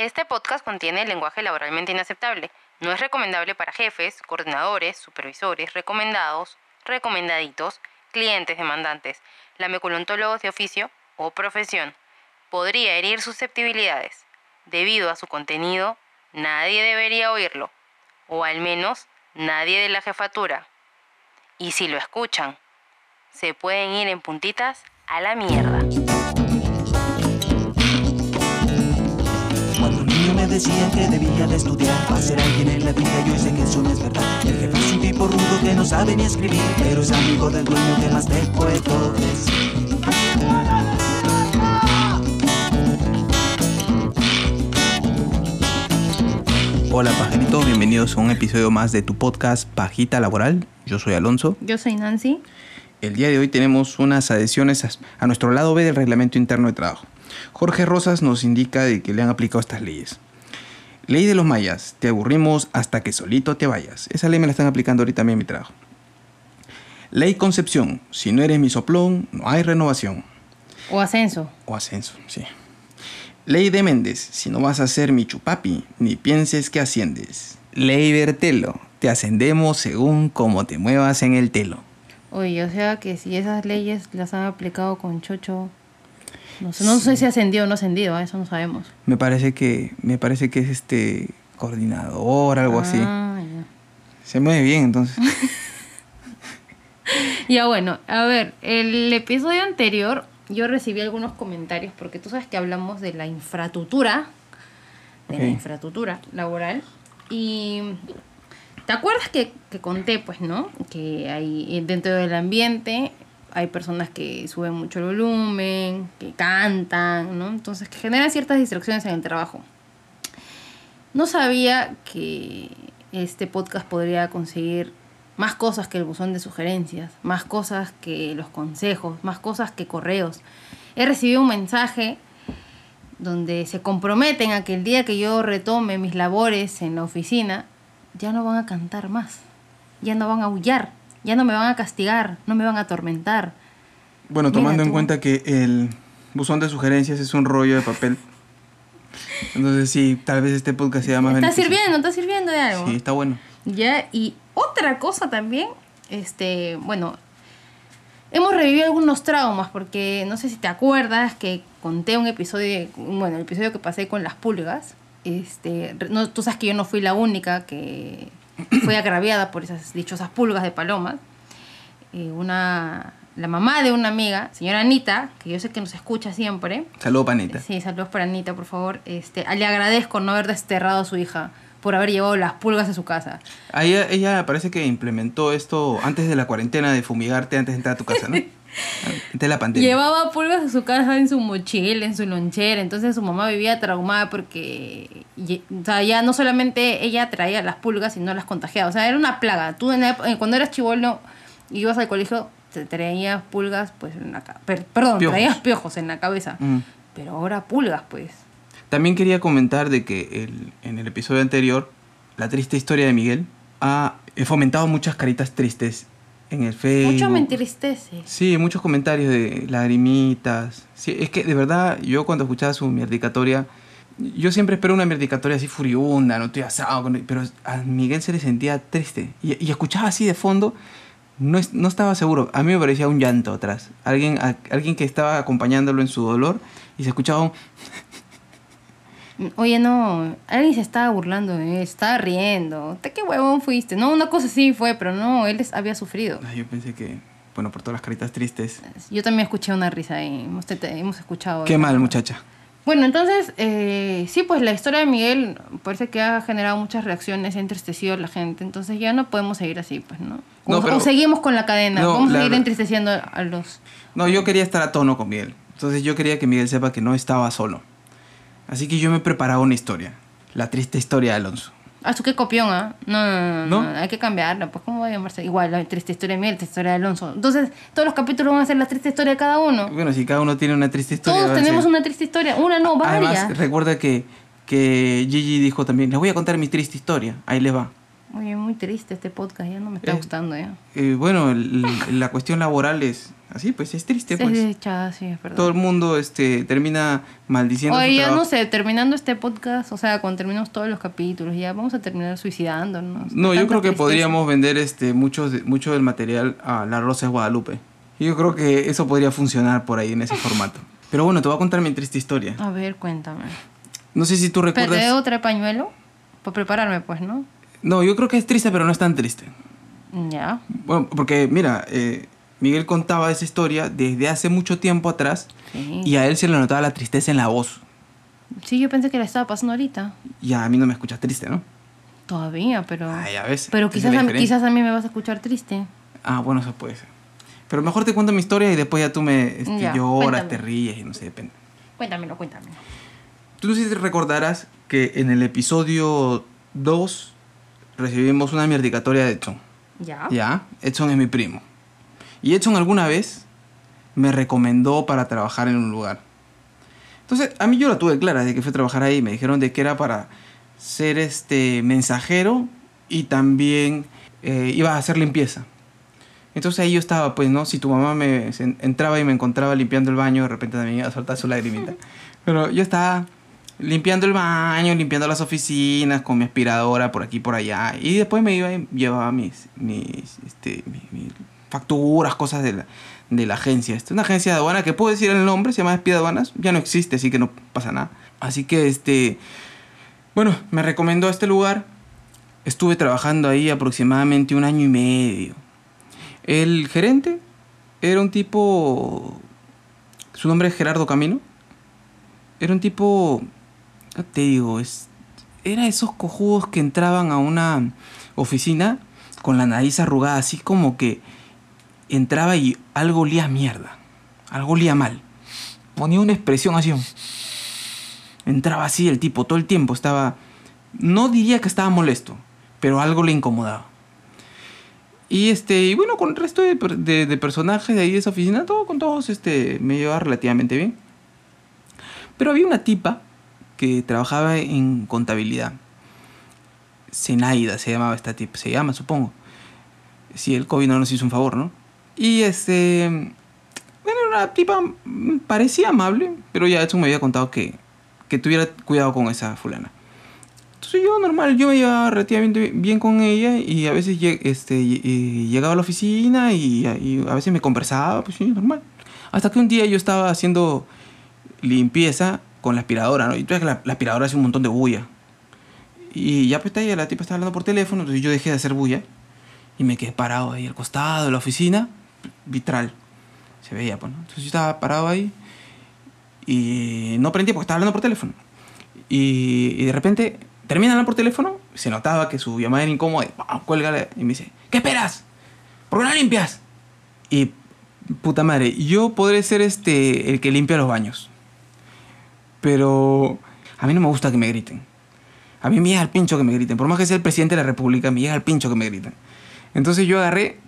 Este podcast contiene lenguaje laboralmente inaceptable. No es recomendable para jefes, coordinadores, supervisores, recomendados, recomendaditos, clientes, demandantes, lameculontólogos de oficio o profesión. Podría herir susceptibilidades. Debido a su contenido, nadie debería oírlo. O al menos nadie de la jefatura. Y si lo escuchan, se pueden ir en puntitas a la mierda. Decían que debía de estudiar para ser alguien en la vida, yo sé que eso no es verdad. El jefe es un tipo rudo que no sabe ni escribir, pero es amigo del dueño que más te puedo decir. Hola pajaritos, bienvenidos a un episodio más de tu podcast Pajita Laboral. Yo soy Alonso. Yo soy Nancy. El día de hoy tenemos unas adhesiones a- a nuestro lado B del reglamento interno de trabajo. Jorge Rosas nos indica de que le han aplicado estas leyes. Ley de los mayas, te aburrimos hasta que solito te vayas. Esa ley me la están aplicando ahorita a mí en mi trabajo. Ley Concepción, si no eres mi soplón, no hay renovación. O ascenso. O ascenso, sí. Ley de Méndez, si no vas a ser mi chupapi, ni pienses que asciendes. Ley Bertelo, te ascendemos según como te muevas en el telo. Oye, o sea que si esas leyes las han aplicado con Chocho, no sé, no sé si ascendido o no ascendido, ¿eh? eso no sabemos. Me parece que, me parece que es este coordinador, algo así. Ah, ya. Se mueve bien, entonces. Ya bueno, a ver, el episodio anterior yo recibí algunos comentarios porque tú sabes que hablamos de la infraestructura, de la infraestructura laboral y ¿te acuerdas que, que conté pues, no? Que hay dentro del ambiente hay personas que suben mucho el volumen, que cantan, ¿no? Entonces que generan ciertas distracciones en el trabajo. No sabía que este podcast podría conseguir más cosas que el buzón de sugerencias, más cosas que los consejos, más cosas que correos. He recibido un mensaje donde se comprometen a que el día que yo retome mis labores en la oficina, ya no van a cantar más, ya no van a aullar, ya no me van a castigar, no me van a atormentar. Bueno, Mira tomando en cuenta que el buzón de sugerencias es un rollo de papel. Entonces sí, tal vez este podcast sea más Está beneficioso. sirviendo, está sirviendo de algo. Sí, está bueno. Ya, y otra cosa también, este, bueno, hemos revivido algunos traumas, porque no sé si te acuerdas que conté un episodio, bueno, el episodio que pasé con las pulgas. Este, no, tú sabes que yo no fui la única que fue agraviada por esas dichosas pulgas de palomas. Eh, una, la mamá de una amiga, señora Anita, que yo sé que nos escucha siempre, Saludos, panita. Sí, saludos para Anita, por favor. Este, le agradezco no haber desterrado a su hija por haber llevado las pulgas a su casa. Ah, Ella, ella parece que implementó esto antes de la cuarentena de fumigarte antes de entrar a tu casa, ¿no? De la pandemia. Llevaba pulgas a su casa en su mochila, en su lonchera, entonces su mamá vivía traumada porque o sea, ya no solamente ella traía las pulgas, sino las contagiaba. O sea, era una plaga. Tú en la eh, cuando eras chivolo y ibas al colegio, te traías pulgas, pues en la per- Perdón, Piojos. traías piojos en la cabeza. Mm. Pero ahora pulgas, pues. También quería comentar de que el- en el episodio anterior, la triste historia de Miguel ha he fomentado muchas caritas tristes en el Facebook. Mucho me entristece. Sí, muchos comentarios de lagrimitas. Sí, es que de verdad, yo cuando escuchaba su mierdicatoria, yo siempre espero una mierdicatoria así furiunda, no estoy asado, pero a Miguel se le sentía triste. Y, y escuchaba así de fondo, no, es- no estaba seguro. A mí me parecía un llanto atrás. Alguien, a- alguien que estaba acompañándolo en su dolor y se escuchaba un... Oye, no, alguien se estaba burlando de él, estaba riendo. ¿Te qué huevón fuiste? No, una cosa sí fue, pero no, él había sufrido. Ay, yo pensé que, bueno, por todas las caritas tristes. Yo también escuché una risa ahí, hemos, hemos escuchado. Qué mal, muchacha. Bueno, entonces, eh, sí, pues la historia de Miguel parece que ha generado muchas reacciones, ha entristecido a la gente, entonces ya no podemos seguir así, pues, ¿no? O, No, pero- o seguimos con la cadena, No, vamos a seguir entristeciendo a los... No, yo quería estar a tono con Miguel. Entonces yo quería que Miguel sepa que no estaba solo. Así que yo me preparaba una historia. La triste historia de Alonso. Ah, tú qué copión, ¿ah? No, no, no, no, ¿No? hay que cambiarla, pues, ¿cómo va a llamarse? Igual, la triste historia de Miguel, la triste historia de Alonso. Entonces, todos los capítulos van a ser la triste historia de cada uno. Bueno, si cada uno tiene una triste historia. Todos tenemos ser- una triste historia, una no, varias. Además, recuerda que, que Gigi dijo también, les voy a contar mi triste historia. Ahí les va. Oye, muy triste este podcast, ya no me está Eh, gustando ya. Eh, bueno, el- la cuestión laboral es así, pues es triste, Sí, pues. sí, sí, es verdad. Todo el mundo este, termina maldiciendo Oye, ya no sé, terminando este podcast, o sea, cuando terminemos todos los capítulos, ya vamos a terminar suicidándonos. No, yo creo que tristeza. podríamos vender este mucho, mucho del material a La Rosa de Guadalupe. Yo creo que eso podría funcionar por ahí en ese formato. Pero bueno, te voy a contar mi triste historia. A ver, cuéntame. No sé si tú recuerdas... debo traer pañuelo para prepararme, pues, ¿no? No, yo creo que es triste, pero no es tan triste. Ya. Bueno, porque mira, eh, Miguel contaba esa historia desde hace mucho tiempo atrás Sí. y a él se le notaba la tristeza en la voz. Sí, yo pensé que la estaba pasando ahorita. Y a mí no me escuchas triste, ¿no? Todavía, pero. Ay, a veces. pero quizás a, quizás a mí me vas a escuchar triste. Ah, bueno, eso puede ser. Pero mejor te cuento mi historia y después ya tú me este, Ya, lloras, cuéntame. te ríes y no sé, depende. Cuéntamelo, cuéntamelo. Tú no sé si te recordarás que en el episodio 2 recibimos una mierdicatoria de Edson. Ya. Ya, Edson es mi primo. Y Edson alguna vez me recomendó para trabajar en un lugar. Entonces, a mí yo la tuve clara de que fui a trabajar ahí. Me dijeron de que era para ser este mensajero y también eh, iba a hacer limpieza. Entonces ahí yo estaba, pues, ¿no? Si tu mamá me entraba y me encontraba limpiando el baño, de repente también iba a soltar su lagrimita. Pero yo estaba limpiando el baño, limpiando las oficinas con mi aspiradora por aquí por allá. Y después me iba y llevaba mis, mis, este, mi- mis facturas, cosas de la, de la agencia. Esta es una agencia de aduana que puedo decir el nombre, se llama Espía Aduanas. Ya no existe, así que no pasa nada. Así que, este, bueno, me recomendó este lugar. Estuve trabajando ahí aproximadamente un año y medio. El gerente era un tipo. Su nombre es Gerardo Camino. Era un tipo. ¿Qué te digo? Es, era esos cojudos que entraban a una oficina con la nariz arrugada, así como que entraba y algo olía mierda. Algo olía mal. Ponía una expresión así. Entraba así el tipo, todo el tiempo estaba. No diría que estaba molesto, pero algo le incomodaba. Y este, y bueno, con el resto de- de personajes de ahí de esa oficina, todo con todos este, me llevaba relativamente bien. Pero había una tipa que trabajaba en contabilidad. Zenaida se llamaba esta tipa, se llama, supongo. Si el COVID no nos hizo un favor, ¿no? Y este. Bueno, una tipa. mm, parecía amable, pero ya Edson me había contado que, que tuviera cuidado con esa fulana. Entonces yo normal, yo me llevaba relativamente bien con ella y a veces este, y llegaba a la oficina y, y a veces me conversaba, pues sí, normal. Hasta que un día yo estaba haciendo limpieza con la aspiradora, ¿no? Y que la, la aspiradora hace un montón de bulla. Y ya pues está ella, la tipa estaba hablando por teléfono, entonces yo dejé de hacer bulla y me quedé parado ahí al costado de la oficina, vitral. Se veía, pues, ¿no? Entonces yo estaba parado ahí y no prendí porque estaba hablando por teléfono. Y, y de repente termina hablar por teléfono, se notaba que su llamada era incómoda y cuelga y me dice, ¿qué esperas? ¿Por qué no limpias? Y puta madre, yo podré ser este el que limpia los baños. Pero a mí no me gusta que me griten. A mí me llega al pincho que me griten. Por más que sea el presidente de la república, me llega al pincho que me griten. Entonces yo agarré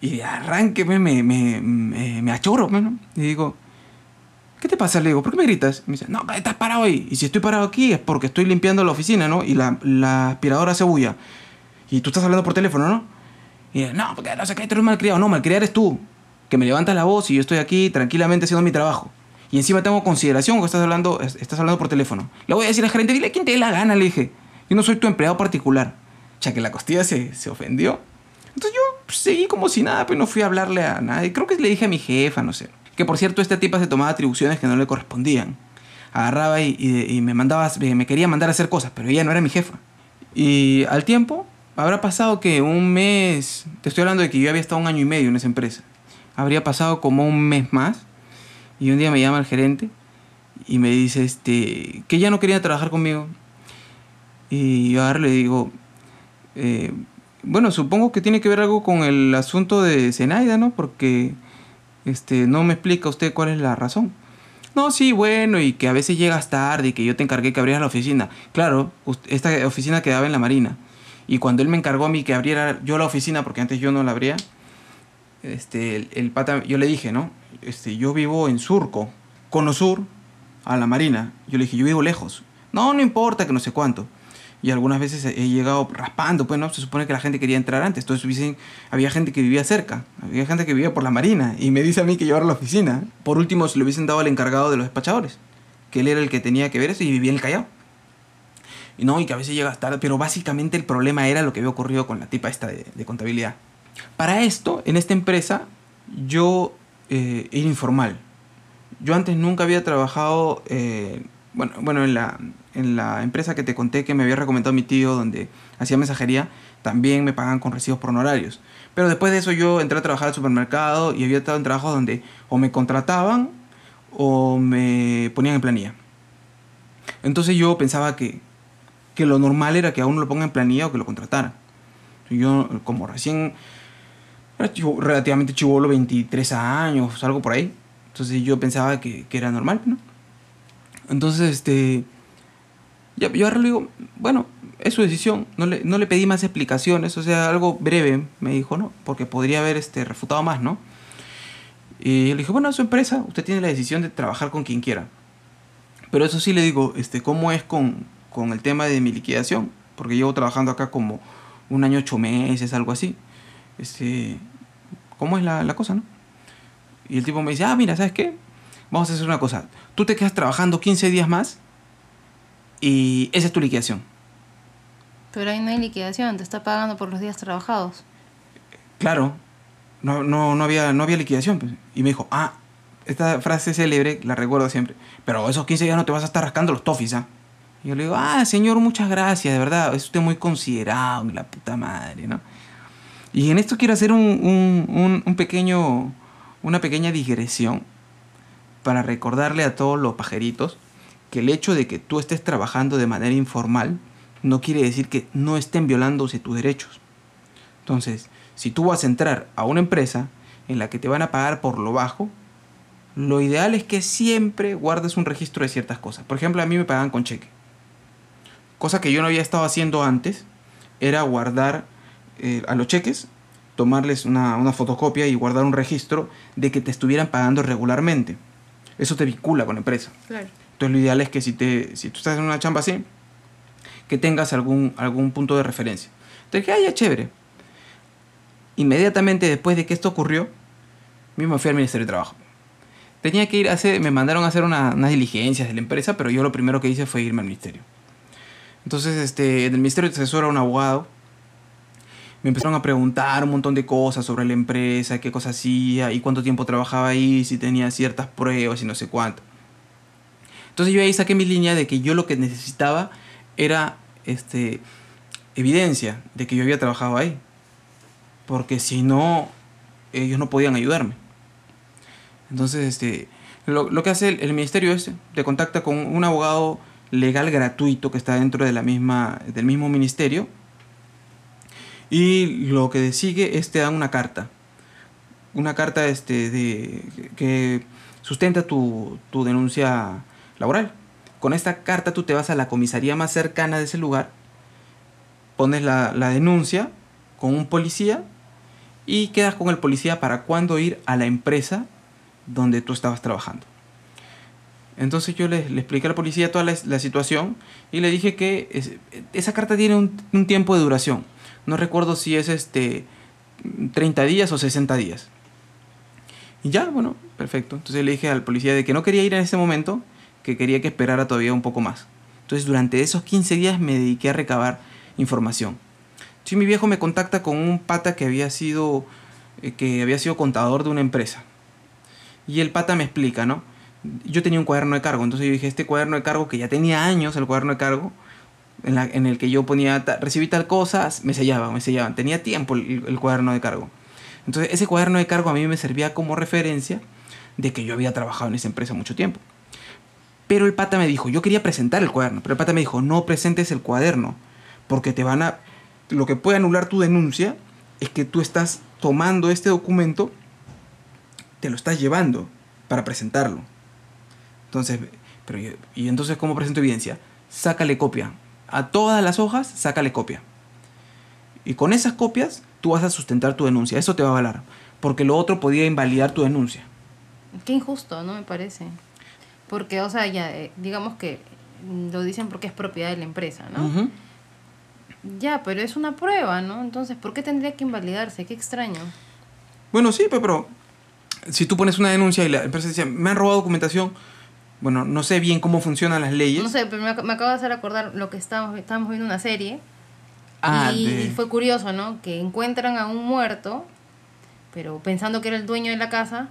y de arranque me, me, me, me, pues. Y digo, ¿qué te pasa? Le digo, ¿por qué me gritas? Y me dice, no, que estás parado ahí. Y si estoy parado aquí es porque estoy limpiando la oficina, ¿no? Y la, aspiradora hace bulla. Y tú estás hablando por teléfono, ¿no? Y dice, no, porque no sé qué, tú eres malcriado. No, malcriado eres tú. Que me levantas la voz y yo estoy aquí tranquilamente haciendo mi trabajo. Y encima tengo consideración que estás hablando, es- estás hablando por teléfono. Le voy a decir al gerente, dile quién te dé la gana, le dije. Yo no soy tu empleado particular. Sea, que la costilla se, se ofendió. Entonces yo pues, seguí como si nada, pero no fui a hablarle a nadie. Creo que le dije a mi jefa, no sé. Que por cierto, esta tipa se tomaba atribuciones que no le correspondían. Agarraba y, y- y me mandaba, me quería mandar a hacer cosas, pero ella no era mi jefa. Y al tiempo, habrá pasado que un mes, te estoy hablando de que yo había estado un año y medio en esa empresa. Habría pasado como un mes más. Y un día me llama el gerente y me dice este, que ya no quería trabajar conmigo. Y yo ahora le digo, eh, bueno, supongo que tiene que ver algo con el asunto de Zenaida, ¿no? Porque este, no me explica usted cuál es la razón. No, sí, bueno, y que a veces llegas tarde y que yo te encargué que abrieras la oficina. Claro, esta oficina quedaba en la Marina. Y cuando él me encargó a mí que abriera yo la oficina, porque antes yo no la abría, este, el, el pata, yo le dije, ¿no? Este, yo vivo en Surco, Cono Sur, a la Marina. Yo le dije, yo vivo lejos. No, no importa, que no sé cuánto. y algunas veces he llegado raspando, pues no, se supone que la gente quería entrar antes, entonces dicen, había gente que vivía cerca, había gente que vivía por la marina y me dice a mí que llevar a la oficina. Por último, se lo hubiesen dado al encargado de los despachadores, que él era el que tenía que ver eso y vivía en el Callao. Y no, y que a veces llega tarde, pero básicamente el problema era lo que había ocurrido con la tipa esta de contabilidad. Para esto, en esta empresa, yo eh, era informal. Yo antes nunca había trabajado, eh, bueno, bueno en, la, en la empresa que te conté que me había recomendado mi tío, donde hacía mensajería, también me pagaban con recibos por honorarios. Pero después de eso yo entré a trabajar al supermercado y había estado en trabajos donde o me contrataban o me ponían en planilla. Entonces yo pensaba que, que lo normal era que a uno lo pongan en planilla o que lo contrataran. Yo como recién era chivo- relativamente chivolo, 23 años, algo por ahí. Entonces yo pensaba que, que era normal, ¿no? Entonces, este... Yo ahora le digo, bueno, es su decisión. No le, no le pedí más explicaciones, o sea, algo breve, me dijo, ¿no? Porque podría haber este, refutado más, ¿no? Y le dije, bueno, es su empresa, usted tiene la decisión de trabajar con quien quiera. Pero eso sí le digo, este, ¿cómo es con, con el tema de mi liquidación? Porque llevo trabajando acá como un año, ocho meses, algo así. Este, ¿Cómo es la, la cosa, no? Y el tipo me dice, ah, mira, ¿sabes qué? Vamos a hacer una cosa. Tú te quedas trabajando 15 días más y esa es tu liquidación. Pero ahí no hay liquidación, te está pagando por los días trabajados. Claro, no, no, no, había, no había liquidación. pues. Y me dijo, ah, esta frase célebre, la recuerdo siempre, pero esos 15 días no te vas a estar rascando los tofis, ¿ah? Y yo le digo, ah, señor, muchas gracias, de verdad, es usted muy considerado, la puta madre, ¿no? Y en esto quiero hacer un, un, un, pequeño, una pequeña digresión para recordarle a todos los pajeritos que el hecho de que tú estés trabajando de manera informal no quiere decir que no estén violándose tus derechos. Entonces, si tú vas a entrar a una empresa en la que te van a pagar por lo bajo, lo ideal es que siempre guardes un registro de ciertas cosas. Por ejemplo, a mí me pagaban con cheque. Cosa que yo no había estado haciendo antes era guardar eh, a los cheques, tomarles una, una fotocopia y guardar un registro de que te estuvieran pagando regularmente. Eso te vincula con la empresa. Claro. Entonces lo ideal es que si, te, si tú estás en una chamba así, que tengas algún, algún punto de referencia. Entonces dije, ah, ya chévere. Inmediatamente después de que esto ocurrió, mismo fui al Ministerio de Trabajo. Tenía que ir a hacer, me mandaron a hacer una- unas diligencias de la empresa, pero yo lo primero que hice fue irme al ministerio. Entonces, este, en el ministerio te asesora un abogado. Me empezaron a preguntar un montón de cosas sobre la empresa, qué cosas hacía y cuánto tiempo trabajaba ahí, si tenía ciertas pruebas y no sé cuánto. Entonces yo ahí saqué mi línea de que yo lo que necesitaba era este, evidencia de que yo había trabajado ahí. Porque si no, ellos no podían ayudarme. Entonces, este, lo, que hace el, el ministerio es, te contacta con un abogado legal gratuito que está dentro de la misma, del mismo ministerio. Y lo que sigue es te dan una carta. Una carta este, de, que sustenta tu, tu denuncia laboral. Con esta carta tú te vas a la comisaría más cercana de ese lugar, pones la, la denuncia con un policía y quedas con el policía para cuándo ir a la empresa donde tú estabas trabajando. Entonces yo le, le expliqué a la policía toda la, situación y le dije que es- esa carta tiene un, un tiempo de duración. No recuerdo si es este 30 días o 60 días. Y ya, bueno, perfecto. Entonces le dije al policía de que no quería ir en ese momento, que quería que esperara todavía un poco más. Entonces durante esos 15 días me dediqué a recabar información. Sí, mi viejo me contacta con un pata que había sido eh, que había sido contador de una empresa. Y el pata me explica, ¿no? Yo tenía un cuaderno de cargo, entonces yo dije, este cuaderno de cargo que ya tenía años, el cuaderno de cargo, en, el que yo ponía, ta- recibí tal cosa, me sellaban, me sellaban. Tenía tiempo el, el cuaderno de cargo. Entonces ese cuaderno de cargo a mí me servía como referencia de que yo había trabajado en esa empresa mucho tiempo. Pero el pata me dijo, yo quería presentar el cuaderno, pero el pata me dijo, no presentes el cuaderno, porque te van a... Lo que puede anular tu denuncia es que tú estás tomando este documento, te lo estás llevando para presentarlo. Entonces, pero yo- ¿y entonces cómo presento evidencia? Sácale copia. A todas las hojas, sácale copia. Y con esas copias, tú vas a sustentar tu denuncia. Eso te va a valer. Porque lo otro podía invalidar tu denuncia. Qué injusto, ¿no? Me parece. Porque, o sea, ya, eh, digamos que lo dicen porque es propiedad de la empresa, ¿no? Ya, pero es una prueba, ¿no? Entonces, ¿por qué tendría que invalidarse? Qué extraño. Bueno, sí, pe- pero si tú pones una denuncia y la empresa dice, me han robado documentación, bueno, no sé bien cómo funcionan las leyes. No sé, pero me, me acabo de hacer acordar lo que estábamos, estábamos viendo una serie. Ah, y, de- y fue curioso, ¿no? Que encuentran a un muerto, pero pensando que era el dueño de la casa,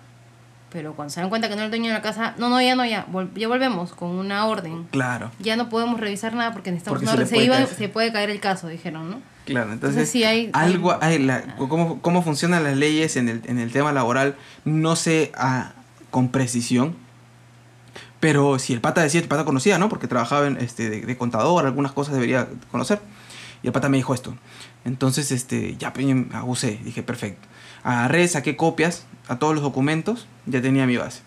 pero cuando se dan cuenta que no era el dueño de la casa, no, no, ya no, ya, vol- ya volvemos con una orden. Claro, Ya no podemos revisar nada porque necesitamos Porque una se orden. Se, puede iba- caer. se puede caer el caso, dijeron, ¿no? claro. Entonces, Entonces, sí hay- algo, hay- hay la- cómo, cómo funcionan las leyes en el, en el tema laboral, no sé ah, con precisión. Pero si el pata decía, el pata conocía, ¿no? Porque trabajaba en, este, de, contador, algunas cosas debería conocer. Y el pata me dijo esto. Entonces, este, ya pues, abusé. Dije, perfecto. Agarré, saqué copias a todos los documentos, ya tenía mi base.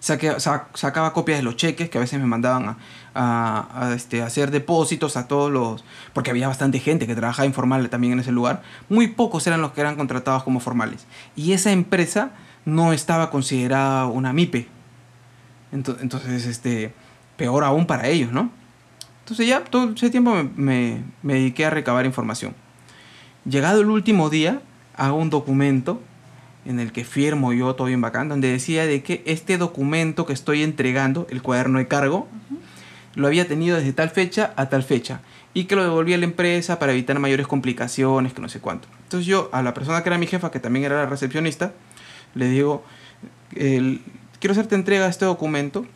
Saqué- sa- sacaba copias de los cheques que a veces me mandaban a, a- a, este, hacer depósitos a todos los... Porque había bastante gente que trabajaba informal también en ese lugar. Muy pocos eran los que eran contratados como formales. Y esa empresa no estaba considerada una MIPE. Ento- Entonces, este, peor aún para ellos, ¿no? Entonces ya todo ese tiempo me, me- me dediqué a recabar información. Llegado el último día, hago un documento en el que firmo yo todo bien bacán, donde decía de que este documento que estoy entregando, el cuaderno de cargo, lo había tenido desde tal fecha a tal fecha y que lo devolví a la empresa para evitar mayores complicaciones, que no sé cuánto. Entonces yo a la persona que era mi jefa, que también era la recepcionista, le digo, el- quiero hacerte entrega de este documento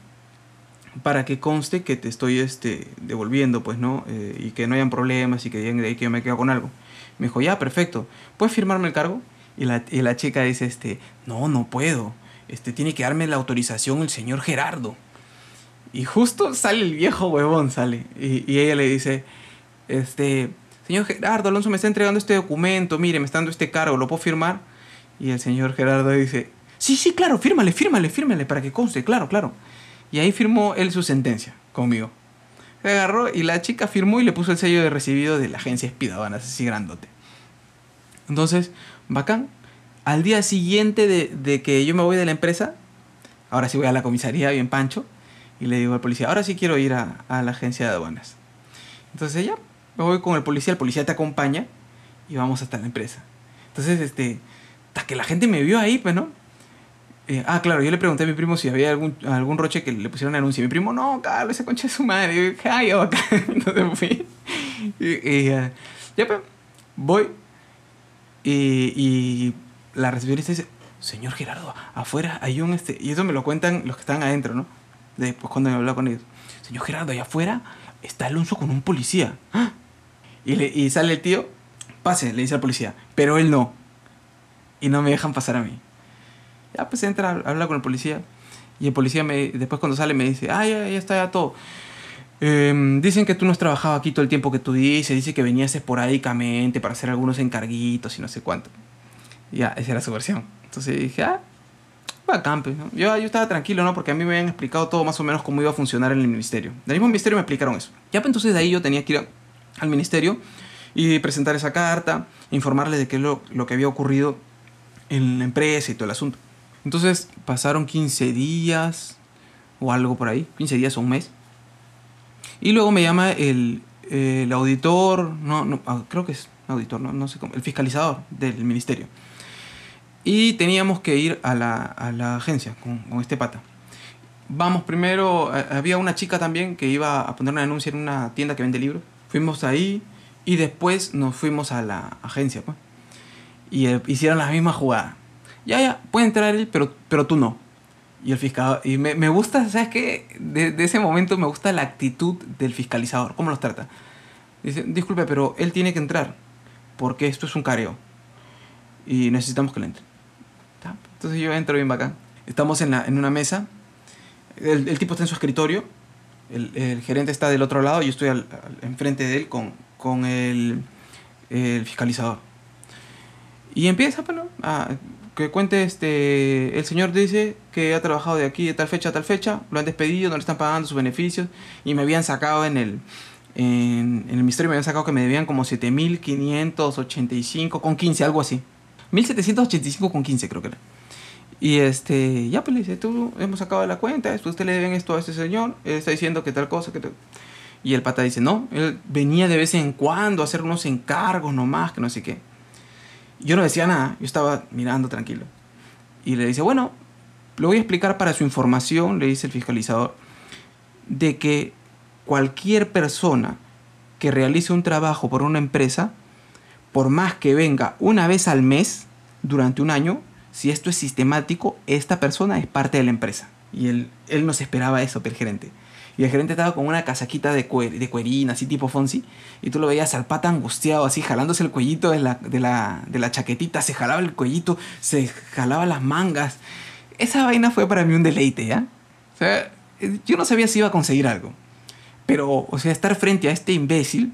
para que conste que te estoy este, devolviendo, pues, ¿no? Eh, y que no hayan problemas y que digan que yo me quedo con algo. Me dijo, ya, perfecto. ¿Puedes firmarme el cargo? Y la, y la chica dice, este, no, no puedo. Este, tiene que darme la autorización el señor Gerardo. Y justo sale el viejo huevón, sale. Y, y ella le dice, este, señor Gerardo, Alonso me está entregando este documento, mire, me está dando este cargo, ¿lo puedo firmar? Y el señor Gerardo dice, sí, sí, claro, fírmale, fírmale, fírmale, para que conste, claro, claro. Y ahí firmó él su sentencia conmigo. Se agarró y la chica firmó y le puso el sello de recibido de la agencia Espidabanas, así grandote. Entonces, bacán. Al día siguiente de, de que yo me voy de la empresa, ahora sí voy a la comisaría, bien pancho, y le digo al policía, ahora sí quiero ir a, a la agencia de aduanas. Entonces ya, me voy con el policía, el policía te acompaña y vamos hasta la empresa. Entonces, este, hasta que la gente me vio ahí, pues, ¿no? Eh, ah, claro, yo le pregunté a mi primo si había algún, algún roche que le pusieron anuncio. Mi primo, no, Carlos, esa concha de su madre. Y yo dije, ay, ya bacán. Entonces fui. Y, eh, ya, pues, voy. Y, y la recepcionista dice, señor Gerardo, afuera hay un este. Y eso me lo cuentan los que están adentro, ¿no? Después cuando me hablaba con ellos. Señor Gerardo, allá afuera está Alonso con un policía. ¡Ah! Y, le, y sale el tío, pase, le dice al policía, pero él no. Y no me dejan pasar a mí. Ya pues entra, habla con el policía. Y el policía me, después cuando sale me dice, ah, ya, ya está ya todo. Em, dicen que tú no has trabajado aquí todo el tiempo que tú dices. Dice que venías esporádicamente para hacer algunos encarguitos y no sé cuánto. Ya, esa era su versión. Entonces dije, ah, bacán, pues, ¿no? Yo, yo estaba tranquilo, ¿no? Porque a mí me habían explicado todo más o menos cómo iba a funcionar en el ministerio. Del mismo ministerio me explicaron eso. Ya, pues entonces de ahí yo tenía que ir al ministerio y presentar esa carta, informarles de qué es lo, lo que había ocurrido en la empresa y todo el asunto. Entonces pasaron 15 días o algo por ahí, 15 días o un mes. Y luego me llama el, el auditor, no, no, ah, creo que es auditor, no, no sé cómo, el fiscalizador del ministerio. Y teníamos que ir a la, a la agencia con, con este pata. Vamos primero, eh, había una chica también que iba a poner un anuncio en una tienda que vende libros. Fuimos ahí y después nos fuimos a la agencia. Pues. Y eh, hicieron la misma jugada. Ya, ya, puede entrar él, pero, pero tú no. Y el fiscalizador. Y me, me gusta, ¿sabes qué? De, de ese momento me gusta la actitud del fiscalizador. ¿Cómo los trata? Dice, disculpe, pero él tiene que entrar. Porque esto es un careo. Y necesitamos que le entre. Entonces yo entro bien bacán. Estamos en, la, en una mesa. El, el tipo está en su escritorio. El, el gerente está del otro lado. Yo estoy al- al- enfrente de él con, con el, el fiscalizador. Y empieza, pues, ¿no? a que cuente, este, el señor dice que ha trabajado de aquí de tal fecha a tal fecha, lo han despedido, no le están pagando sus beneficios, y me habían sacado en el, en, en el ministerio, me habían sacado que me debían como 7.585 con 15, algo así. 1.785 con 15 creo que era. Y este, ya pues le dice, tú hemos sacado la cuenta, usted le deben esto a este señor, él está diciendo que tal cosa, que tal... Y el pata dice, no, él venía de vez en cuando a hacer unos encargos nomás, que no sé qué. Yo no decía nada, yo estaba mirando tranquilo. Y le dice, bueno, lo voy a explicar para su información, le dice el fiscalizador, de que cualquier persona que realice un trabajo por una empresa, por más que venga una vez al mes durante un año, si esto es sistemático, esta persona es parte de la empresa. Y él, él nos esperaba eso, el gerente. Y el gerente estaba con una casaquita de, de cuerina, así tipo Fonsi. Y tú lo veías al pata angustiado, así jalándose el cuellito de la, chaquetita. Se jalaba el cuellito, se jalaba las mangas. Esa vaina fue para mí un deleite, ¿ya? O sea, yo no sabía si iba a conseguir algo. Pero, o sea, estar frente a este imbécil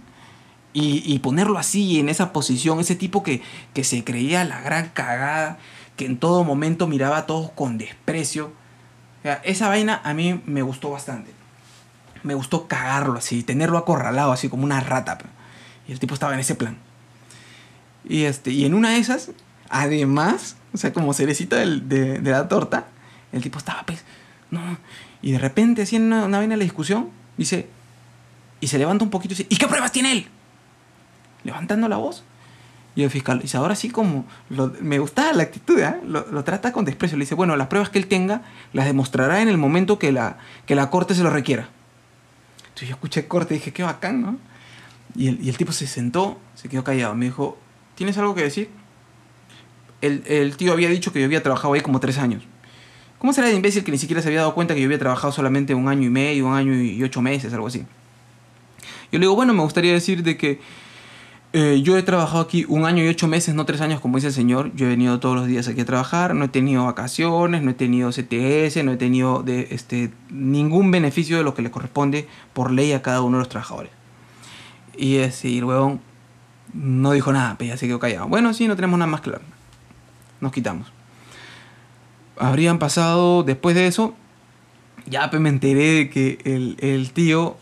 y, y ponerlo así, en esa posición, ese tipo que, se creía la gran cagada, que en todo momento miraba a todos con desprecio. Esa vaina a mí me gustó bastante. Me gustó cagarlo así, tenerlo acorralado así como una rata. Y el tipo estaba en ese plan. Y, este, y en una de esas, además, o sea, como cerecita del, de, de, la torta, el tipo estaba, pues, no. Y de repente, así en una, una vaina de la discusión, dice, y se levanta un poquito y dice, ¿y qué pruebas tiene él? Levantando la voz. Y el fiscal dice, ahora sí como, me gustaba la actitud, ¿eh? lo, lo, trata con desprecio. Le dice, bueno, las pruebas que él tenga las demostrará en el momento que la, que la corte se lo requiera. Yo escuché corte y dije, qué bacán, ¿no? Y el, y el tipo se sentó, se quedó callado. Me dijo, ¿tienes algo que decir? El, el, tío había dicho que yo había trabajado ahí como tres años. ¿Cómo será de imbécil que ni siquiera se había dado cuenta que yo había trabajado solamente un año y medio, un año y ocho meses, algo así? Yo le digo, bueno, me gustaría decir de que eh, yo he trabajado aquí un año y ocho meses, no tres años como dice el señor. Yo he venido todos los días aquí a trabajar, no he tenido vacaciones, no he tenido CTS, no he tenido este, ningún beneficio de lo que le corresponde por ley a cada uno de los trabajadores. Y el huevón no dijo nada, pero ya se quedó callado. Bueno, sí, no tenemos nada más claro. Nos quitamos. Habrían pasado, después de eso, ya me enteré de que el tío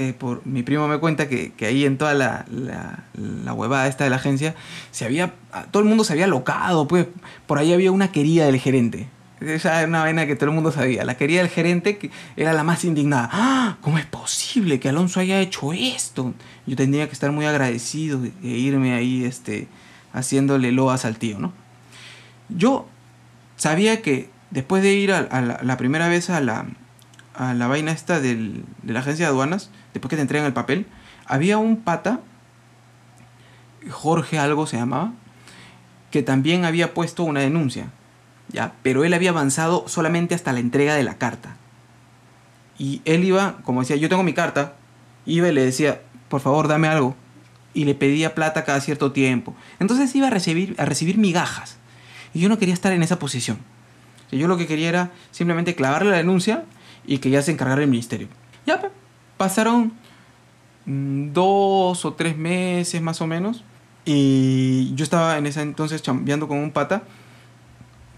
eh, por mi primo me cuenta que, ahí en toda la, la, huevada esta de la agencia, se había, todo el mundo se había locado, pues por ahí había una querida del gerente. Esa era una vaina que todo el mundo sabía. La querida del gerente que era la más indignada. ¡Ah! ¿Cómo es posible que Alonso haya hecho esto? Yo tendría que estar muy agradecido de, de irme ahí este, haciéndole loas al tío, ¿no? Yo sabía que después de ir a, a la, la primera vez a la, a la vaina esta del, de la agencia de aduanas, después que te entregan el papel, había un pata, Jorge algo se llamaba, que también había puesto una denuncia, ¿ya? Pero él había avanzado solamente hasta la entrega de la carta. Y él iba, como decía, yo tengo mi carta, iba y le decía, por favor, dame algo. Y le pedía plata cada cierto tiempo. Entonces iba a recibir, a recibir migajas. Y yo no quería estar en esa posición. Yo lo que quería era simplemente clavarle la denuncia y que ya se encargara el ministerio. Ya, pasaron dos o tres meses más o menos. Y yo estaba en ese entonces chambeando con un pata.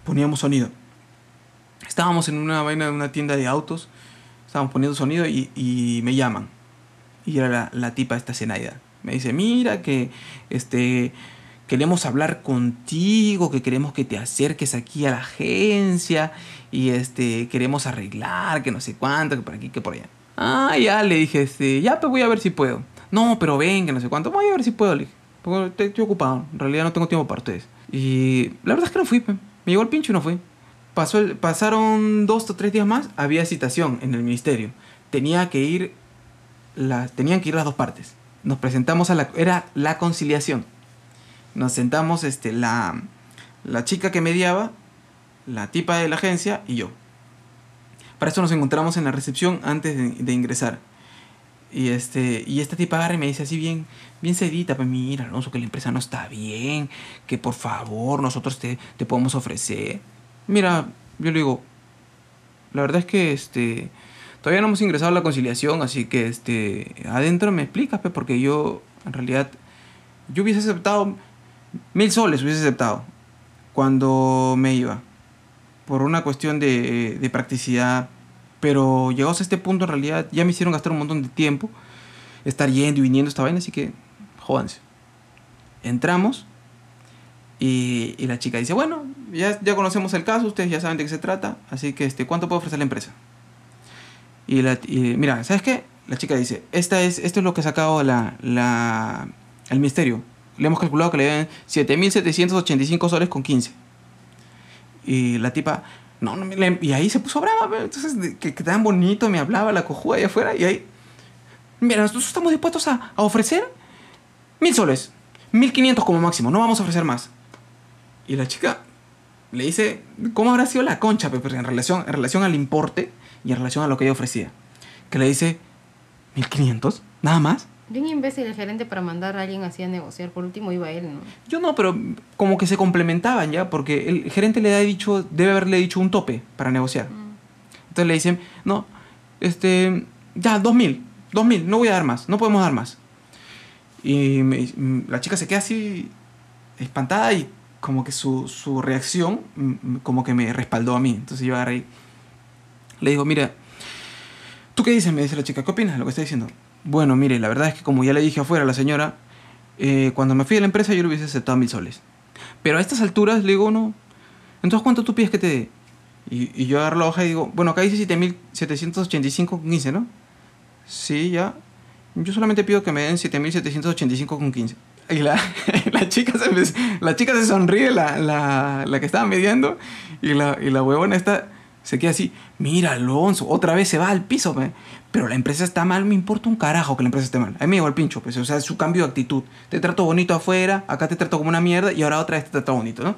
Poníamos sonido. Estábamos en una vaina de una tienda de autos. Estábamos poniendo sonido y, y me llaman. Y era la, la tipa esta Zenaida. Me dice, mira que este queremos hablar contigo, que queremos que te acerques aquí a la agencia y este queremos arreglar, que no sé cuánto, que por aquí, que por allá. Ah, ya le dije, este, ya pues voy a ver si puedo. No, pero ven, que no sé cuánto, voy a ver si puedo, le dije. Estoy ocupado, en realidad no tengo tiempo para ustedes. Y la verdad es que no fui, me llegó el pincho y no fui. Pasó pasaron dos o tres días más, había citación en el ministerio. Tenía que ir, las, tenían que ir las dos partes. Nos presentamos a la, era la conciliación nos sentamos este, la, la chica que mediaba, la tipa de la agencia y yo. Para eso nos encontramos en la recepción antes de, de ingresar. Y, este, y esta tipa agarra y me dice así bien, bien sedita, pues mira, Alonso, que la empresa no está bien, que por favor nosotros te, te podemos ofrecer. Mira, yo le digo, la verdad es que este, todavía no hemos ingresado a la conciliación, así que este, adentro me explicas, pues, porque yo, en realidad, yo hubiese aceptado Mil soles hubiese aceptado cuando me iba. Por una cuestión de, de practicidad. Pero llegados a este punto, en realidad, ya me hicieron gastar un montón de tiempo. Estar yendo y viniendo esta vaina, así que jódanse. Entramos. Y, y, la chica dice, bueno, ya, ya conocemos el caso, ustedes ya saben de qué se trata, así que, este, ¿cuánto puede ofrecer la empresa? Y, la, y mira, ¿sabes qué? la chica dice, Esta es, esto es lo que ha sacado la, la, el ministerio. Le hemos calculado que le deben 7.785 soles con 15. Y la tipa, no, no, le- y ahí se puso brava, entonces, que, que tan bonito me hablaba la cojuda allá afuera, y ahí, mira, nosotros estamos dispuestos a, a ofrecer mil soles, 1.500 como máximo, no vamos a ofrecer más. Y la chica le dice, ¿cómo habrá sido la concha? pe? Porque en relación, en relación al importe y en relación a lo que ella ofrecía. Que le dice, ¿1.500? ¿Nada más? Bien imbécil el gerente para mandar a alguien así a negociar. Por último iba él, ¿no? Yo no, pero como que se complementaban ya, porque el gerente le ha dicho, debe haberle dicho un tope para negociar. Entonces le dicen, no, este, ya, dos mil, dos mil, no voy a dar más, no podemos dar más. Y me- mm, la chica se queda así espantada y como que su, su reacción mm, como que me respaldó a mí. Entonces yo agarré y le digo, mira, ¿tú qué dices? Me dice la chica, ¿qué opinas de lo que está diciendo? Bueno, mire, la verdad es que como ya le dije afuera a la señora, eh, cuando me fui de la empresa yo le hubiese aceptado mil soles. Pero a estas alturas le digo, no. Entonces, ¿cuánto tú pides que te dé? Y, y yo agarro la hoja y digo, bueno, acá dice 7.785,15, ¿no? Sí, ya. Yo solamente pido que me den 7.785,15. Y la, la, chica se, me- la chica se sonríe, la, la, la que estaba midiendo, y la, y la huevona está, se queda así, mira Alonso, otra vez se va al piso, pe. Pero la empresa está mal, me importa un carajo que la empresa esté mal. A me llegó el pincho, pues, o sea, es su cambio de actitud. Te trato bonito afuera, acá te trato como una mierda, y ahora otra vez te trato bonito, ¿no?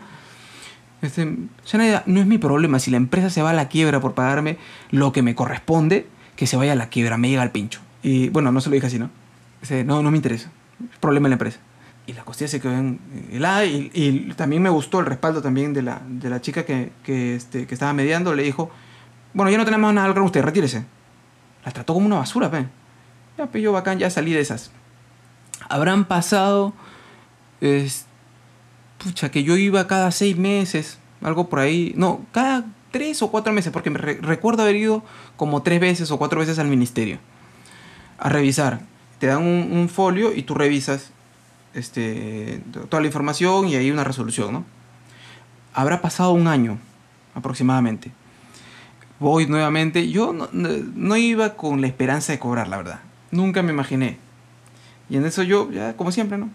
Este, no es mi problema si la empresa se va a la quiebra por pagarme lo que me corresponde, que se vaya a la quiebra, me llega el pincho. Y bueno, no se lo dije así, ¿no? Dice, no, no me interesa. Es problema de la empresa. Y la costilla se quedó en helada y, y también me gustó el respaldo también de la, de la chica que, que, este, que estaba mediando. Le dijo, bueno, ya no tenemos nada con usted, retírese. La trató como una basura, pe. Ya, pe, yo bacán, ya salí de esas. Habrán pasado... es- pucha, que yo iba cada seis meses, algo por ahí. No, cada tres o cuatro meses, porque me re- recuerdo haber ido como tres veces o cuatro veces al ministerio a revisar. Te dan un, un folio y tú revisas este, toda la información y hay una resolución, ¿no? Habrá pasado un año aproximadamente. Voy nuevamente. Yo no, no- iba con la esperanza de cobrar, la verdad. Nunca me imaginé. Y en eso yo, ya como siempre, ¿no?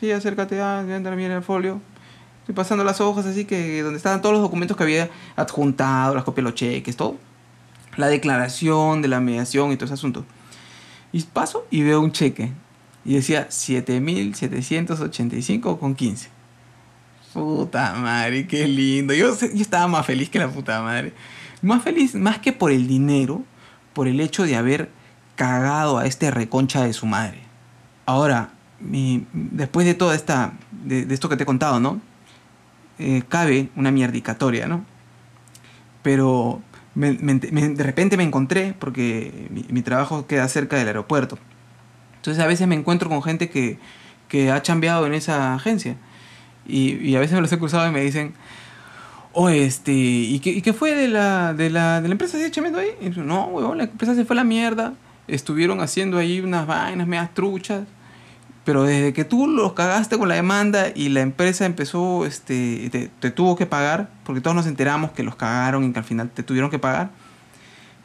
Sí, acércate, ah, entra, mira el folio. Estoy pasando las hojas así que donde estaban todos los documentos que había adjuntado, las copias los cheques, todo. La declaración de la mediación y todo ese asunto. Y paso y veo un cheque. Y decía 7.785 con 15. Puta madre, qué lindo. Yo, yo estaba más feliz que la puta madre. Más feliz, más que por el dinero, por el hecho de haber cagado a este reconcha de su madre. Ahora, después de toda esta, de, esto que te he contado, ¿no? Eh, cabe una mierdicatoria, ¿no? Pero me- de repente me encontré, porque mi, mi trabajo queda cerca del aeropuerto. Entonces a veces me encuentro con gente que, que ha chambeado en esa agencia. Y, y a veces me los he cruzado y me dicen, oh, este, ¿y qué, y qué fue de la, de la, de la empresa de ahí? Y no, huevón, la empresa se fue a la mierda. Estuvieron haciendo ahí unas vainas, medias truchas. Pero desde que tú los cagaste con la demanda y la empresa empezó, este, te, te tuvo que pagar, porque todos nos enteramos que los cagaron y que al final te tuvieron que pagar,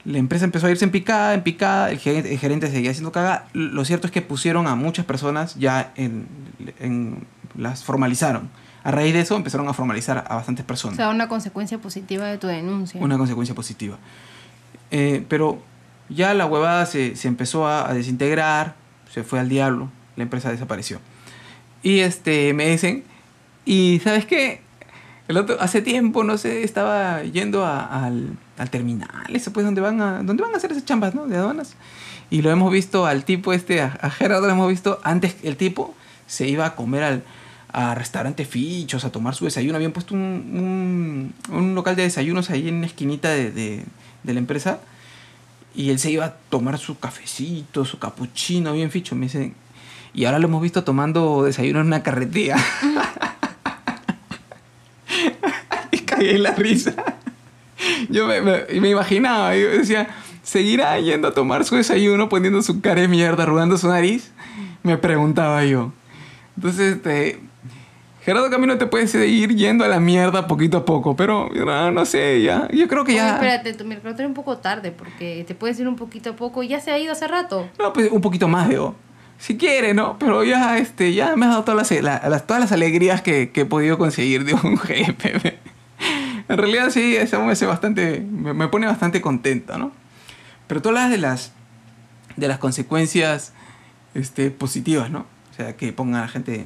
la empresa empezó a irse en picada, en picada, el gerente, gerente seguía haciendo cagada. Lo cierto es que pusieron a muchas personas ya en, en- las formalizaron. A raíz de eso empezaron a formalizar a bastantes O personas sea, una consecuencia positiva de tu denuncia. una consecuencia positiva. Eh, pero ya la huevada se, se empezó a, a desintegrar, se fue al diablo, la empresa desapareció. Y este, me dicen, y ¿sabes qué? El otro, hace tiempo, no sé, estaba yendo a- al, al terminal, ese pues donde van a, donde van a hacer esas chambas, ¿no? De aduanas. Y lo hemos visto al tipo este, a, a Gerardo lo hemos visto, antes el tipo se iba a comer al a restaurante Fichos, a tomar su desayuno. Habían puesto un, un, un local de desayunos ahí en una esquinita de, de, la empresa. Y él se iba a tomar su cafecito, su capuchino, bien ficho. Me dicen, y ahora lo hemos visto tomando desayuno en una carretilla. y caí en la risa. Yo me, me, me imaginaba, yo decía, ¿seguirá yendo a tomar su desayuno poniendo su cara de mierda, arrugando su nariz? Me preguntaba yo. Entonces, este, Gerardo Camino te puedes ir yendo a la mierda poquito a poco, pero no sé, ya. Yo creo que Oye, ya. espérate, tu mercatorio un poco tarde porque te puedes ir un poquito a poco. Ya se ha ido hace rato. No, pues un poquito más, digo. Si quiere, ¿no? Pero ya, este, ya me has dado todas las, la- las- todas las alegrías que, que he podido conseguir de un jefe. en realidad sí, eso me hace bastante, me, me pone bastante contento, ¿no? Pero todas las de las, de las consecuencias, este, positivas, ¿no? O sea, que pongan a la gente...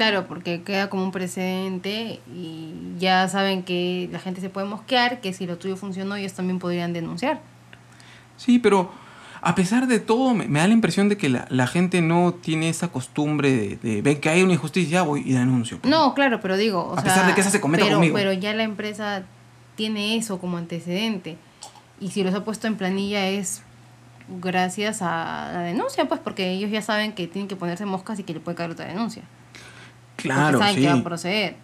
Claro, porque queda como un precedente y ya saben que la gente se puede mosquear, que si lo tuyo funcionó ellos también podrían denunciar. Sí, pero a pesar de todo, me, me da la impresión de que la, la gente no tiene esa costumbre de, de ver que hay una injusticia, voy y denuncio. No, claro, pero digo, o A sea, pesar de que esa se cometa pero, conmigo. Pero ya la empresa tiene eso como antecedente y si los ha puesto en planilla es gracias a la denuncia, pues porque ellos ya saben que tienen que ponerse moscas y que le puede caer otra denuncia. Claro, porque saben sí. que va a proceder.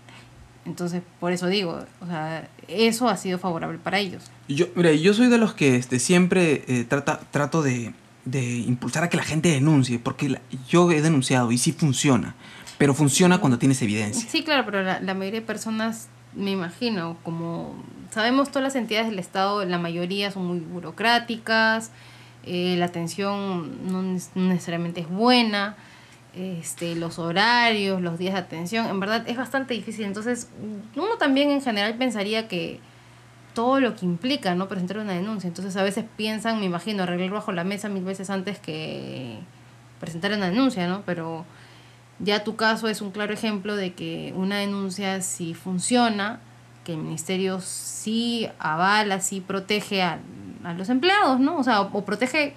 Entonces, por eso digo, o sea, eso ha sido favorable para ellos. Yo, mira, yo soy de los que este, siempre eh, trata, trato de, de impulsar a que la gente denuncie, porque la- yo he denunciado y sí funciona, pero funciona cuando tienes evidencia. Sí, claro, pero la, la mayoría de personas, me imagino, como sabemos todas las entidades del Estado, la mayoría son muy burocráticas, eh, la atención no necesariamente es buena, este, los horarios, los días de atención, en verdad es bastante difícil. Entonces, uno también en general pensaría que todo lo que implica no presentar una denuncia. Entonces, a veces piensan, me imagino, arreglar bajo la mesa mil veces antes que presentar una denuncia, ¿no? Pero ya tu caso es un claro ejemplo de que una denuncia sí funciona, que el ministerio sí avala, sí protege a, a los empleados, ¿no? O sea, o, o protege,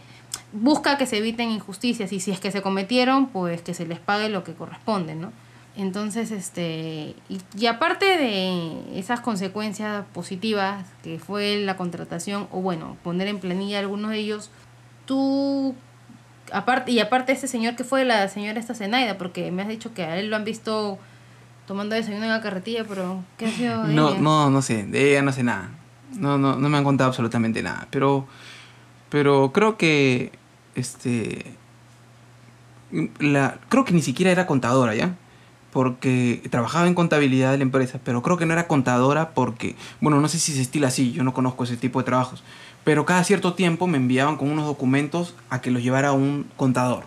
busca que se eviten injusticias y si es que se cometieron, pues que se les pague lo que corresponde, ¿no? Entonces, este, y, y aparte de esas consecuencias positivas que fue la contratación, o bueno, poner en planilla algunos de ellos, tú aparte y aparte este señor que fue la señora esta Zenaida porque me has dicho que a él lo han visto tomando desayuno en la carretilla pero qué ha sido de No, ella? no, no sé, de ella no sé nada. No, no, no me han contado absolutamente nada. Pero, pero creo que, este, la, creo que ni siquiera era contadora, ¿ya? Porque trabajaba en contabilidad de la empresa, pero creo que no era contadora porque, bueno, no sé si se estila así, yo no conozco ese tipo de trabajos. Pero cada cierto tiempo me enviaban con unos documentos a que los llevara un contador.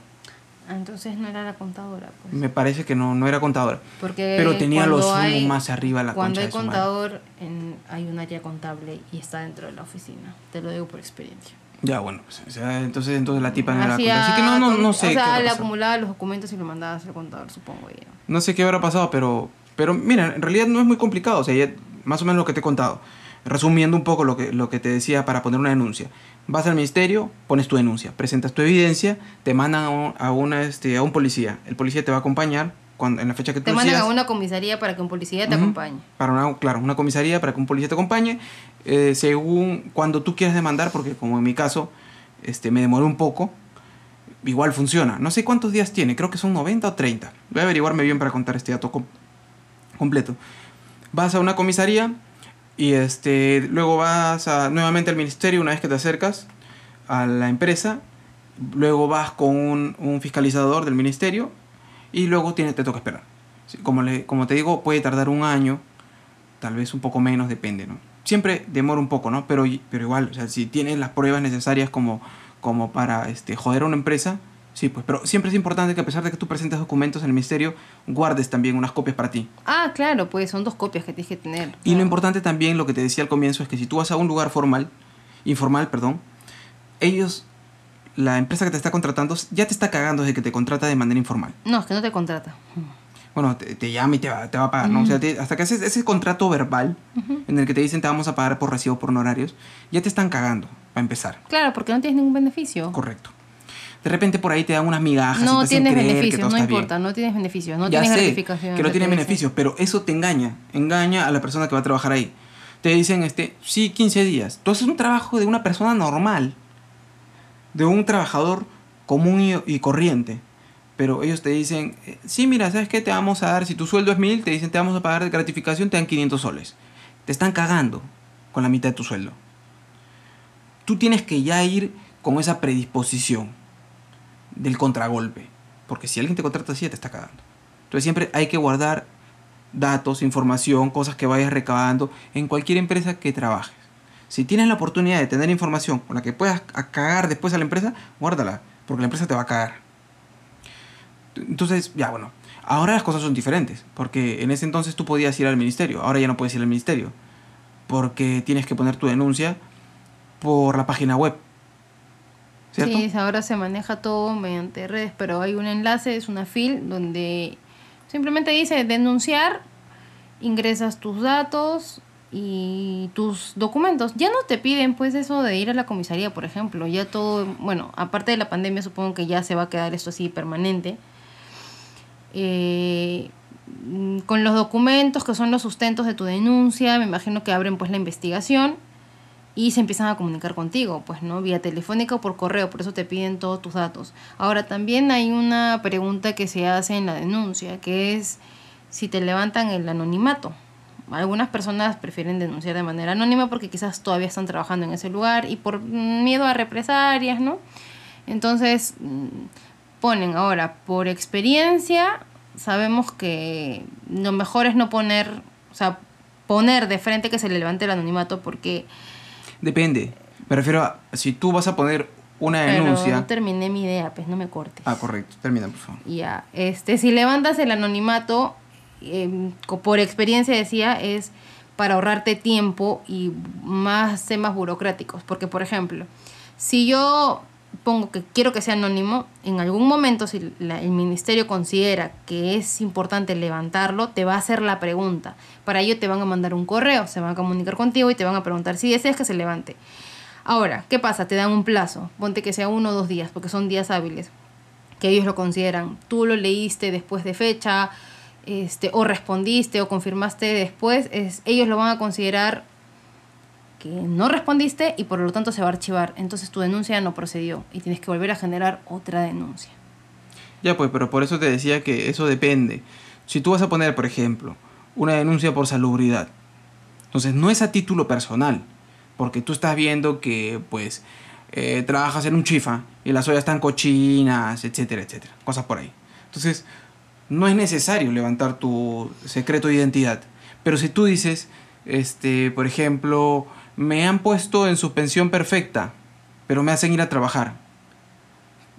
Ah, entonces no era la contadora pues Me parece que no, no era contadora. porque Pero tenía los humos más arriba la cuando hay contador en, hay un área contable y está dentro de la oficina te lo digo por experiencia Ya, bueno, pues, o sea, entonces, entonces la tipa no era contadora. Así que no, no, no sé o qué sea habrá le pasado. acumulaba los documentos y lo mandaba al contador supongo yo No sé qué habrá pasado, pero, pero mira, en realidad no es muy complicado. O sea, ya más o menos lo que te he contado. Resumiendo un poco lo que, lo que te decía para poner una denuncia. Vas al ministerio, pones tu denuncia, presentas tu evidencia, te mandan a un, a una, este, a un policía. El policía te va a acompañar cuando, en la fecha que tú te mandan a una comisaría para que un policía te Ujú. acompañe Para una, claro, una comisaría para que un policía te acompañe. eh, según cuando tú quieras demandar, porque como en mi caso este, me demoré un poco, igual funciona. No sé cuántos días tiene, creo que son 90 o 30. Voy a averiguarme bien para contar este dato com- completo. Vas a una comisaría y este, luego vas a, nuevamente al ministerio una vez que te acercas a la empresa. Luego vas con un, un fiscalizador del ministerio y luego tiene, te toca esperar. Como, le, como te digo, puede tardar un año, tal vez un poco menos, depende, ¿no? Siempre demora un poco, ¿no? Pero, pero igual, o sea, si tienes las pruebas necesarias como, como para este, joder a una empresa, sí, pues, pero siempre es importante que a pesar de que tú presentes documentos en el ministerio, guardes también unas copias para ti. Ah, claro, pues son dos copias que tienes que tener. Y lo importante también, lo que te decía al comienzo, es que si tú vas a un lugar formal, informal, perdón, ellos, la empresa que te está contratando, ya te está cagando desde que te contrata de manera informal. No, es que no te contrata. Bueno, te, te llama y te va, te va a pagar, ¿no? O sea, te- hasta que haces ese contrato verbal en el que te dicen te vamos a pagar por recibo por honorarios, ya te están cagando, para empezar. Claro, porque no tienes ningún beneficio. Correcto. De repente por ahí te dan unas migajas y No te hacen tienes beneficios, no bien. importa, no tienes beneficios, no ya tienes sé gratificación. que no te tiene dicen. beneficios, pero eso te engaña, engaña a la persona que va a trabajar ahí. Te dicen, este, sí, 15 días. Tú haces un trabajo de una persona normal, de un trabajador común y, corriente. Pero ellos te dicen, eh, sí, mira, ¿sabes qué? Te vamos a dar, si tu sueldo es mil, te dicen, te vamos a pagar de gratificación, te dan 500 soles. Te están cagando con la mitad de tu sueldo. Tú tienes que ya ir con esa predisposición del contragolpe. Porque si alguien te contrata así, te está cagando. Entonces siempre hay que guardar datos, información, cosas que vayas recabando en cualquier empresa que trabajes. Si tienes la oportunidad de tener información con la que puedas cagar después a la empresa, guárdala, porque la empresa te va a cagar. Entonces, ya bueno, ahora las cosas son diferentes, porque en ese entonces tú podías ir al ministerio, ahora ya no puedes ir al ministerio, porque tienes que poner tu denuncia por la página web. Sí, ahora se maneja todo mediante redes, pero hay un enlace, es una fil, donde simplemente dice denunciar, ingresas tus datos y tus documentos. Ya no te piden pues eso de ir a la comisaría, por ejemplo. Ya todo, bueno, aparte de la pandemia supongo que ya se va a quedar esto así permanente. Eh, con los documentos que son los sustentos de tu denuncia, me imagino que abren pues la investigación y se empiezan a comunicar contigo, pues, ¿no? Vía telefónica o por correo, por eso te piden todos tus datos. Ahora, también hay una pregunta que se hace en la denuncia, que es si te levantan el anonimato. Algunas personas prefieren denunciar de manera anónima porque quizás todavía están trabajando en ese lugar y por miedo a represalias, ¿no? Entonces, mm, ponen ahora, por experiencia, sabemos que lo mejor es no poner, o sea, poner de frente que se le levante el anonimato porque Depende. Me refiero a si tú vas a poner una Pero denuncia. no terminé mi idea, pues no me cortes. Ah, correcto. Termina, por favor. Ya, este, si levantas el anonimato, em, por experiencia decía, es para ahorrarte tiempo y más temas burocráticos. Porque, por ejemplo, si yo pongo que quiero que sea anónimo, en algún momento si el ministerio considera que es importante levantarlo, te va a hacer la pregunta. Para ello te van a mandar un correo, se van a comunicar contigo y te van a preguntar si deseas que se levante. Ahora, ¿qué pasa? Te dan un plazo, ponte que sea uno o dos días, porque son días hábiles que ellos lo consideran. Tú lo leíste después de fecha, este, o respondiste o confirmaste después, es, ellos lo van a considerar que no respondiste y por lo tanto se va a archivar. Entonces tu denuncia no procedió y tienes que volver a generar otra denuncia. Ya pues, pero por eso te decía que eso depende. Si tú vas a poner, por ejemplo, una denuncia por salubridad, entonces no es a título personal, porque tú estás viendo que, pues, eh, trabajas en un chifa y las ollas están cochinas, etcétera, etcétera, cosas por ahí. Entonces, no es necesario levantar tu secreto de identidad. Pero si tú dices, este, por ejemplo, me han puesto en suspensión perfecta, pero me hacen ir a trabajar.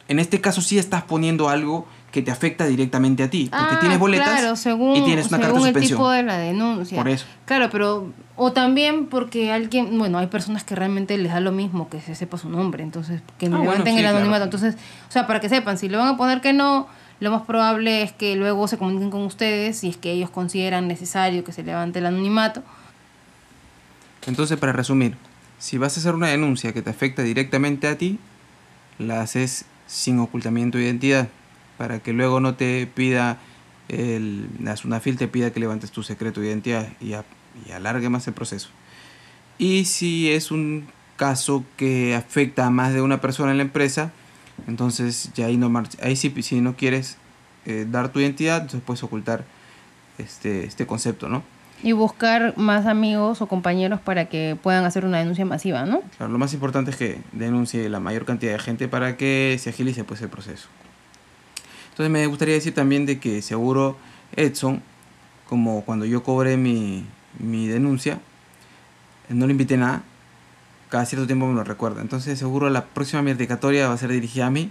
En este caso sí estás poniendo algo que te afecta directamente a ti, porque Ah, tienes boletas claro, según, y tienes una carta de el suspensión. tipo de la denuncia. Por eso. Claro, pero o también porque alguien, bueno, hay personas que realmente les da lo mismo que se sepa su nombre, entonces que Ah, bueno, levanten sí, el claro. anonimato. Entonces, o sea, para que sepan, si le van a poner que no, lo más probable es que luego se comuniquen con ustedes si es que ellos consideran necesario que se levante el anonimato. Entonces, para resumir, si vas a hacer una denuncia que te afecta directamente a ti, la haces sin ocultamiento de identidad, para que luego no te pida, el, la te pida que levantes tu secreto de identidad y, a- y alargue más el proceso. Y si es un caso que afecta a más de una persona en la empresa, entonces ya ahí, no ahí sí, si no quieres eh, dar tu identidad, entonces puedes ocultar este, este concepto, ¿no? Y buscar más amigos o compañeros para que puedan hacer una denuncia masiva, ¿no? Claro, lo más importante es que denuncie la mayor cantidad de gente para que se agilice pues el proceso. Entonces me gustaría decir también de que seguro Edson, como cuando yo cobré mi, mi denuncia, no le invité nada, cada cierto tiempo me lo recuerda. Entonces seguro la próxima mierdicatoria va a ser dirigida a mí.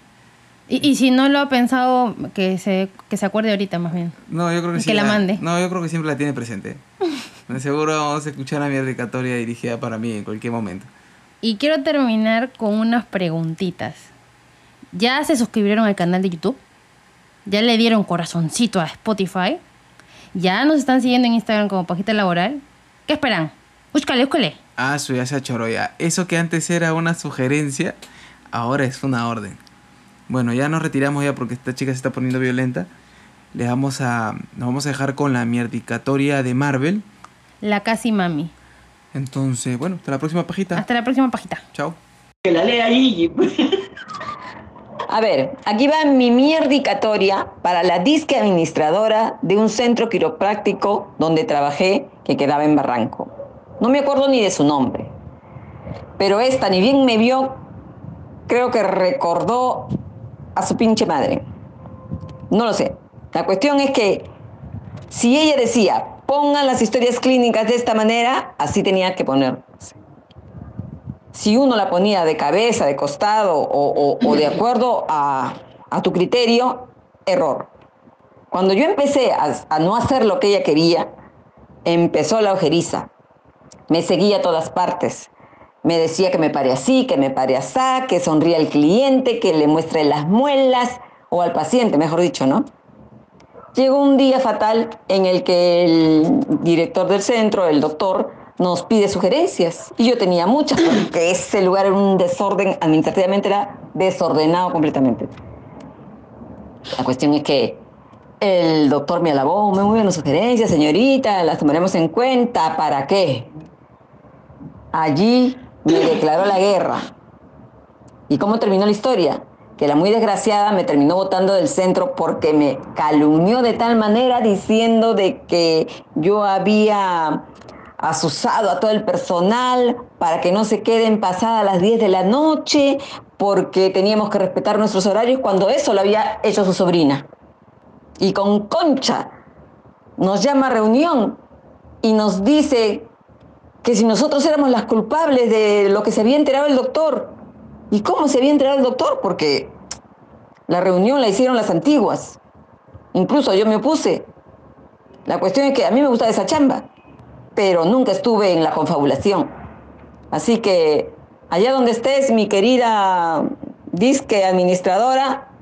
Y, y si no lo ha pensado, que se, que se acuerde ahorita más bien. No, yo creo que Y sí que la mande. No, yo creo que siempre la tiene presente. seguro vamos a escuchar una mierdicatoria dirigida para mí en cualquier momento. Y quiero terminar con unas preguntitas. ¿Ya se suscribieron al canal de YouTube? ¿Ya le dieron corazoncito a Spotify? ¿Ya nos están siguiendo en Instagram como Pajita Laboral? ¿Qué esperan? Búscale, búscale. Ah, su ya se achoró ya. Eso que antes era una sugerencia, ahora es una orden. Bueno, ya nos retiramos ya porque esta chica se está poniendo violenta. Le vamos a, nos vamos a dejar con la mierdicatoria de Marvel. La casi mami. Entonces, bueno, hasta la próxima pajita. Hasta la próxima pajita. Chao. Que la lea Gigi. A ver, aquí va mi mierdicatoria para la disque administradora de un centro quiropráctico donde trabajé que quedaba en Barranco. No me acuerdo ni de su nombre. Pero esta ni bien me vio, creo que recordó a su pinche madre. No lo sé. La cuestión es que si ella decía, pongan las historias clínicas de esta manera, así tenía que poner. Si uno la ponía de cabeza, de costado o, de acuerdo a, tu criterio, error. Cuando yo empecé a no hacer lo que ella quería, empezó la ojeriza. Me seguía a todas partes. Me decía que me pare así, que me pare así, que sonría al cliente, que le muestre las muelas, o al paciente, mejor dicho, ¿no? Llegó un día fatal en el que el director del centro, el doctor, nos pide sugerencias. Y yo tenía muchas, porque ese lugar era un desorden, administrativamente era desordenado completamente. La cuestión es que el doctor me alabó, muy buenas sugerencias, señorita, las tomaremos en cuenta. ¿Para qué? Allí me declaró la guerra. ¿Y cómo terminó la historia? Que la muy desgraciada me terminó votando del centro porque me calumnió de tal manera diciendo de que yo había asusado a todo el personal para que no se queden pasadas las 10 de la noche porque teníamos que respetar nuestros horarios cuando eso lo había hecho su sobrina y con Concha nos llama a reunión y nos dice que si nosotros éramos las culpables de lo que se había enterado el doctor. ¿Y cómo se había enterado el doctor? Porque la reunión la hicieron las antiguas. Incluso yo me opuse. La cuestión es que a mí me gusta esa chamba, pero nunca estuve en la confabulación. Así que allá donde estés, mi querida disque administradora,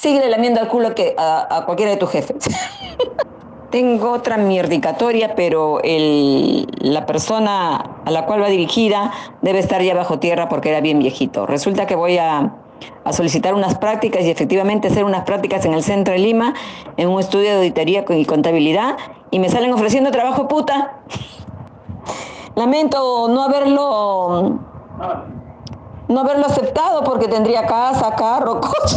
Sigue lamiendo al culo que a, cualquiera de tus jefes. Tengo otra mierdicatoria, pero la persona a la cual va dirigida debe estar ya bajo tierra porque era bien viejito. Resulta que voy a, a, solicitar unas prácticas y efectivamente hacer unas prácticas en el centro de Lima, en un estudio de auditoría y contabilidad, y me salen ofreciendo trabajo puta. Lamento no haberlo no haberlo aceptado porque tendría casa, carro, coche.